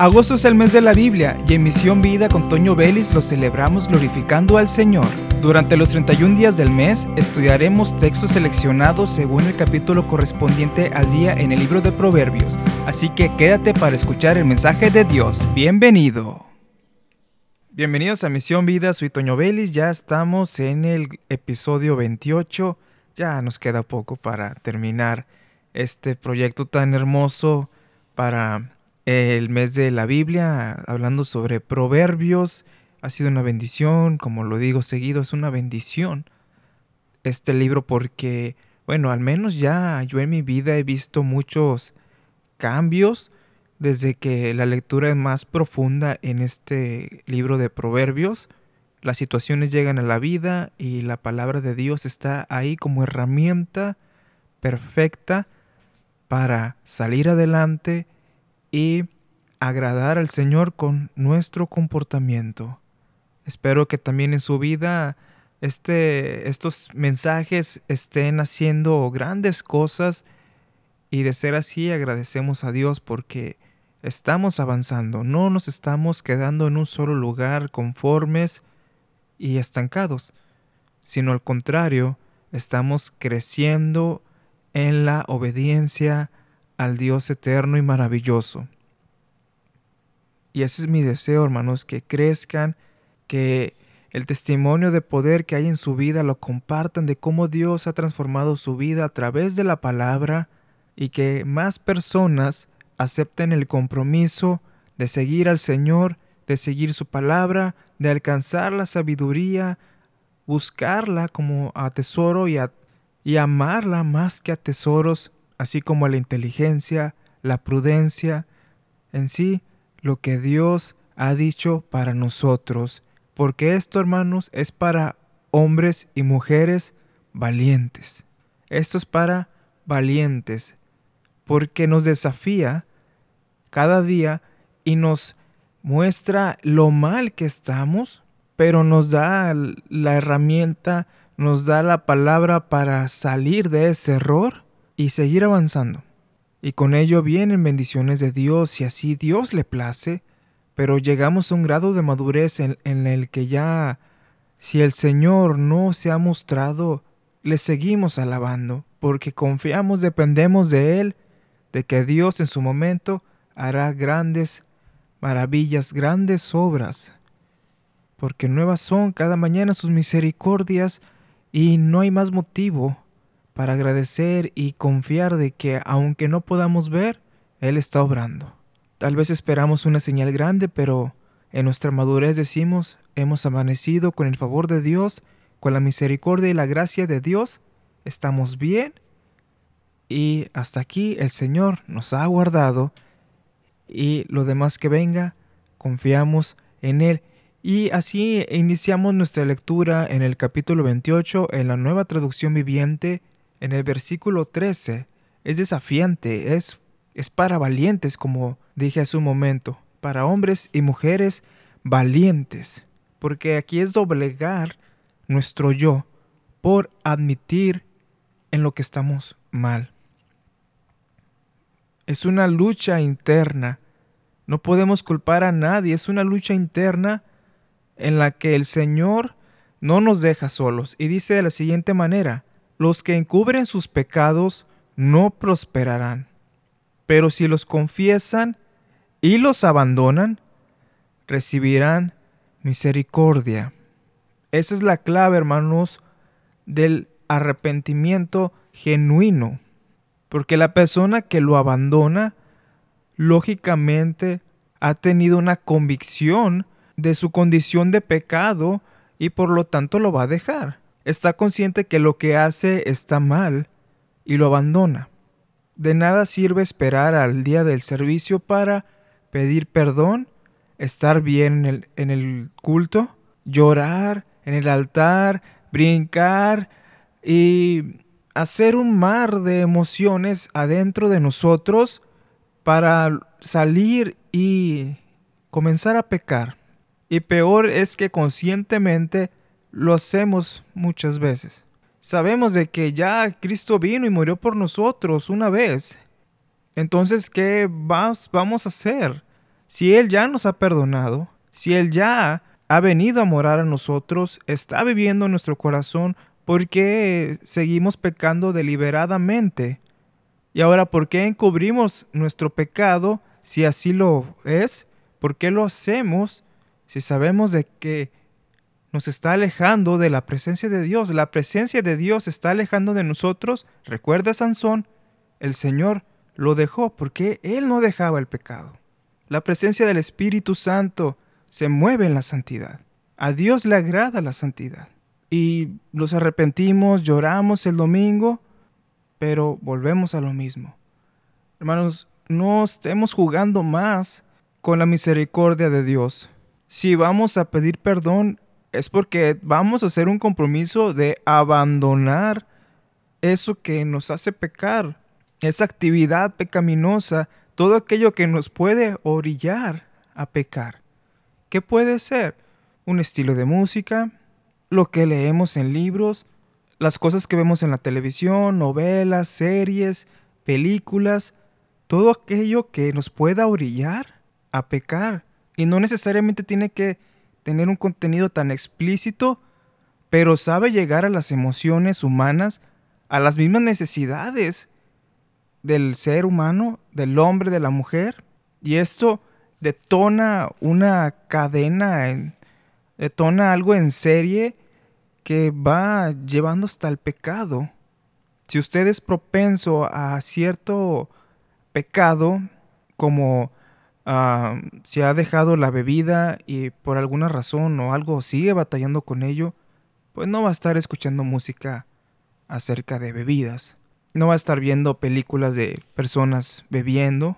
Agosto es el mes de la Biblia y en Misión Vida con Toño Vélez lo celebramos glorificando al Señor. Durante los 31 días del mes estudiaremos textos seleccionados según el capítulo correspondiente al día en el libro de Proverbios, así que quédate para escuchar el mensaje de Dios. Bienvenido. Bienvenidos a Misión Vida, soy Toño Vélez, ya estamos en el episodio 28, ya nos queda poco para terminar este proyecto tan hermoso para el mes de la Biblia, hablando sobre proverbios. Ha sido una bendición, como lo digo seguido, es una bendición este libro porque, bueno, al menos ya yo en mi vida he visto muchos cambios desde que la lectura es más profunda en este libro de proverbios. Las situaciones llegan a la vida y la palabra de Dios está ahí como herramienta perfecta para salir adelante y agradar al Señor con nuestro comportamiento. Espero que también en su vida este, estos mensajes estén haciendo grandes cosas y de ser así agradecemos a Dios porque estamos avanzando, no nos estamos quedando en un solo lugar conformes y estancados, sino al contrario, estamos creciendo en la obediencia al Dios eterno y maravilloso. Y ese es mi deseo, hermanos, que crezcan, que el testimonio de poder que hay en su vida lo compartan de cómo Dios ha transformado su vida a través de la palabra y que más personas acepten el compromiso de seguir al Señor, de seguir su palabra, de alcanzar la sabiduría, buscarla como a tesoro y, y amarla más que a tesoros así como la inteligencia, la prudencia, en sí lo que Dios ha dicho para nosotros, porque esto, hermanos, es para hombres y mujeres valientes. Esto es para valientes, porque nos desafía cada día y nos muestra lo mal que estamos, pero nos da la herramienta, nos da la palabra para salir de ese error y seguir avanzando. Y con ello vienen bendiciones de Dios si así Dios le place, pero llegamos a un grado de madurez en, en el que ya, si el Señor no se ha mostrado, le seguimos alabando, porque confiamos, dependemos de Él, de que Dios en su momento hará grandes maravillas, grandes obras, porque nuevas son cada mañana sus misericordias y no hay más motivo para agradecer y confiar de que aunque no podamos ver, Él está obrando. Tal vez esperamos una señal grande, pero en nuestra madurez decimos, hemos amanecido con el favor de Dios, con la misericordia y la gracia de Dios, estamos bien y hasta aquí el Señor nos ha guardado y lo demás que venga, confiamos en Él. Y así iniciamos nuestra lectura en el capítulo 28 en la nueva traducción viviente en el versículo 13 es desafiante, es, es para valientes, como dije hace un momento, para hombres y mujeres valientes, porque aquí es doblegar nuestro yo por admitir en lo que estamos mal. Es una lucha interna, no podemos culpar a nadie, es una lucha interna en la que el Señor no nos deja solos. Y dice de la siguiente manera, los que encubren sus pecados no prosperarán, pero si los confiesan y los abandonan, recibirán misericordia. Esa es la clave, hermanos, del arrepentimiento genuino. Porque la persona que lo abandona, lógicamente, ha tenido una convicción de su condición de pecado y por lo tanto lo va a dejar está consciente que lo que hace está mal y lo abandona. De nada sirve esperar al día del servicio para pedir perdón, estar bien en el, en el culto, llorar en el altar, brincar y hacer un mar de emociones adentro de nosotros para salir y comenzar a pecar. Y peor es que conscientemente lo hacemos muchas veces. Sabemos de que ya Cristo vino y murió por nosotros una vez. Entonces, ¿qué vamos a hacer? Si Él ya nos ha perdonado, si Él ya ha venido a morar a nosotros, está viviendo en nuestro corazón, ¿por qué seguimos pecando deliberadamente? Y ahora, ¿por qué encubrimos nuestro pecado si así lo es? ¿Por qué lo hacemos si sabemos de que nos está alejando de la presencia de Dios? La presencia de Dios está alejando de nosotros. Recuerda Sansón, el Señor lo dejó porque Él no dejaba el pecado. La presencia del Espíritu Santo se mueve en la santidad. A Dios le agrada la santidad. Y nos arrepentimos, lloramos el domingo, pero volvemos a lo mismo. Hermanos, no estemos jugando más con la misericordia de Dios. Si vamos a pedir perdón, es porque vamos a hacer un compromiso de abandonar eso que nos hace pecar, esa actividad pecaminosa, todo aquello que nos puede orillar a pecar. ¿Qué puede ser? Un estilo de música, lo que leemos en libros, las cosas que vemos en la televisión, novelas, series, películas, todo aquello que nos pueda orillar a pecar. Y no necesariamente tiene que tener un contenido tan explícito, pero sabe llegar a las emociones humanas, a las mismas necesidades del ser humano, del hombre, de la mujer. Y esto detona una cadena, detona algo en serie que va llevando hasta el pecado. Si usted es propenso a cierto pecado, como ah, si ha dejado la bebida y por alguna razón o algo sigue batallando con ello, pues no va a estar escuchando música acerca de bebidas. No va a estar viendo películas de personas bebiendo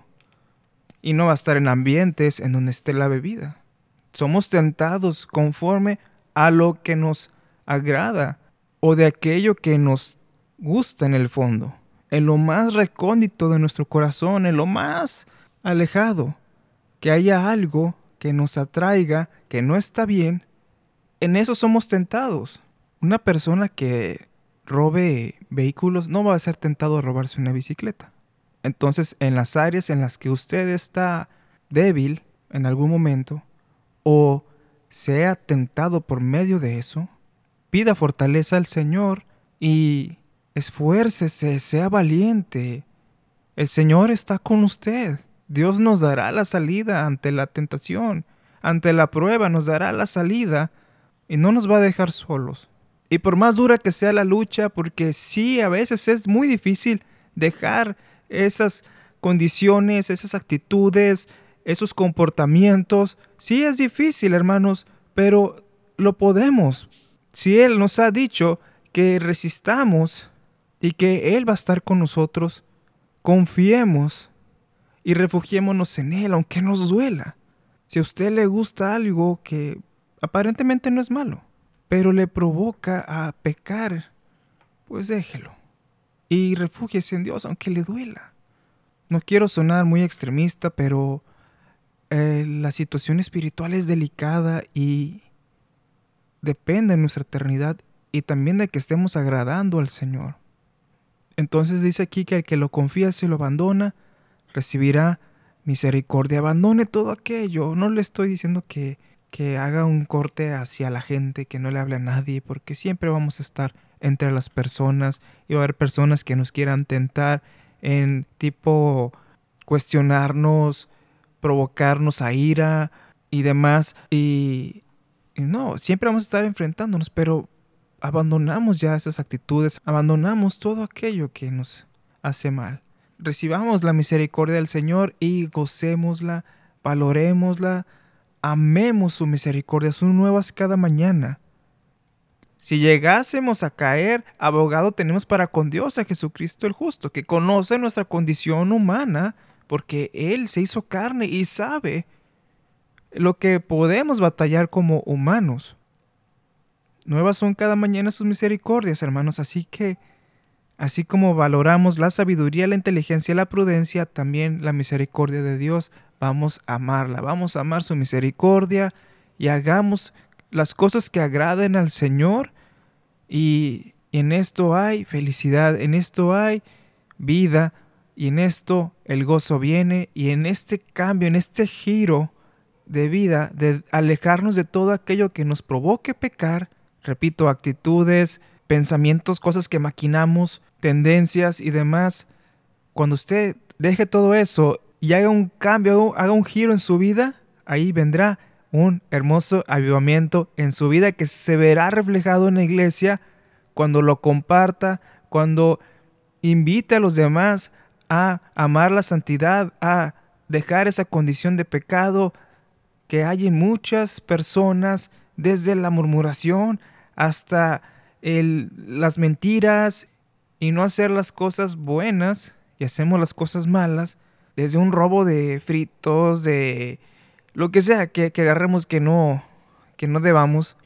y no va a estar en ambientes en donde esté la bebida. Somos tentados conforme a lo que nos agrada o de aquello que nos gusta en el fondo, en lo más recóndito de nuestro corazón, en lo más alejado, que haya algo que nos atraiga, que no está bien, en eso somos tentados. Una persona que robe vehículos no va a ser tentado a robarse una bicicleta. Entonces, en las áreas en las que usted está débil en algún momento o sea tentado por medio de eso, pida fortaleza al Señor y esfuércese, sea valiente. El Señor está con usted. Dios nos dará la salida ante la tentación, ante la prueba nos dará la salida y no nos va a dejar solos. Y por más dura que sea la lucha, porque sí, a veces es muy difícil dejar esas condiciones, esas actitudes, esos comportamientos. Sí es difícil, hermanos, pero lo podemos. Si Él nos ha dicho que resistamos y que Él va a estar con nosotros, confiemos y refugiémonos en Él, aunque nos duela. Si a usted le gusta algo que aparentemente no es malo, pero le provoca a pecar, pues déjelo y refúgiese en Dios aunque le duela. No quiero sonar muy extremista, pero eh, la situación espiritual es delicada y depende de nuestra eternidad y también de que estemos agradando al Señor. Entonces dice aquí que el que lo confía se lo abandona, recibirá misericordia. Abandone todo aquello. No le estoy diciendo que, que haga un corte hacia la gente, que no le hable a nadie, porque siempre vamos a estar entre las personas y va a haber personas que nos quieran tentar en tipo cuestionarnos, provocarnos a ira y demás. Y, no, siempre vamos a estar enfrentándonos, pero abandonamos ya esas actitudes, abandonamos todo aquello que nos hace mal. Recibamos la misericordia del Señor y gocémosla, valorémosla, amemos su misericordia, son nuevas cada mañana. Si llegásemos a caer, abogado tenemos para con Dios a Jesucristo el justo, que conoce nuestra condición humana, porque Él se hizo carne y sabe lo que podemos batallar como humanos. Nuevas son cada mañana sus misericordias, hermanos, así que, así como valoramos la sabiduría, la inteligencia y la prudencia, también la misericordia de Dios, vamos a amarla, vamos a amar su misericordia y hagamos las cosas que agraden al Señor. Y en esto hay felicidad, en esto hay vida, Y en esto el gozo viene. Y en este cambio, en este giro de vida, de alejarnos de todo aquello que nos provoque pecar, repito, actitudes, pensamientos, cosas que maquinamos, tendencias y demás, cuando usted deje todo eso y haga un cambio, haga un giro en su vida, ahí vendrá un hermoso avivamiento en su vida que se verá reflejado en la iglesia cuando lo comparta, cuando invite a los demás a amar la santidad, a dejar esa condición de pecado que hay en muchas personas, desde la murmuración hasta las mentiras y no hacer las cosas buenas y hacemos las cosas malas, desde un robo de fritos, de lo que sea que, que agarremos que no, que no debamos.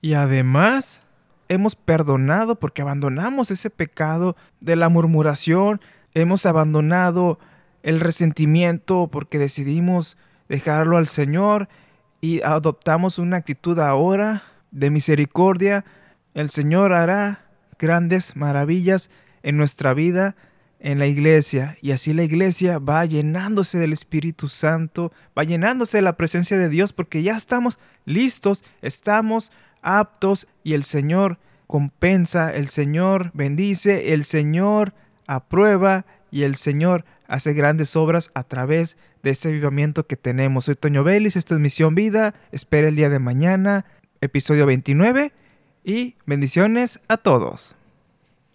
Y además hemos perdonado porque abandonamos ese pecado de la murmuración, hemos abandonado el resentimiento porque decidimos dejarlo al Señor y adoptamos una actitud ahora de misericordia. El Señor hará grandes maravillas en nuestra vida en la iglesia. Y así la iglesia va llenándose del Espíritu Santo, va llenándose de la presencia de Dios porque ya estamos listos, estamos aptos y el Señor compensa, el Señor bendice, el Señor aprueba y el Señor hace grandes obras a través de este avivamiento que tenemos. Soy Toño Vélez, esto es Misión Vida, espera el día de mañana, episodio 29 y bendiciones a todos.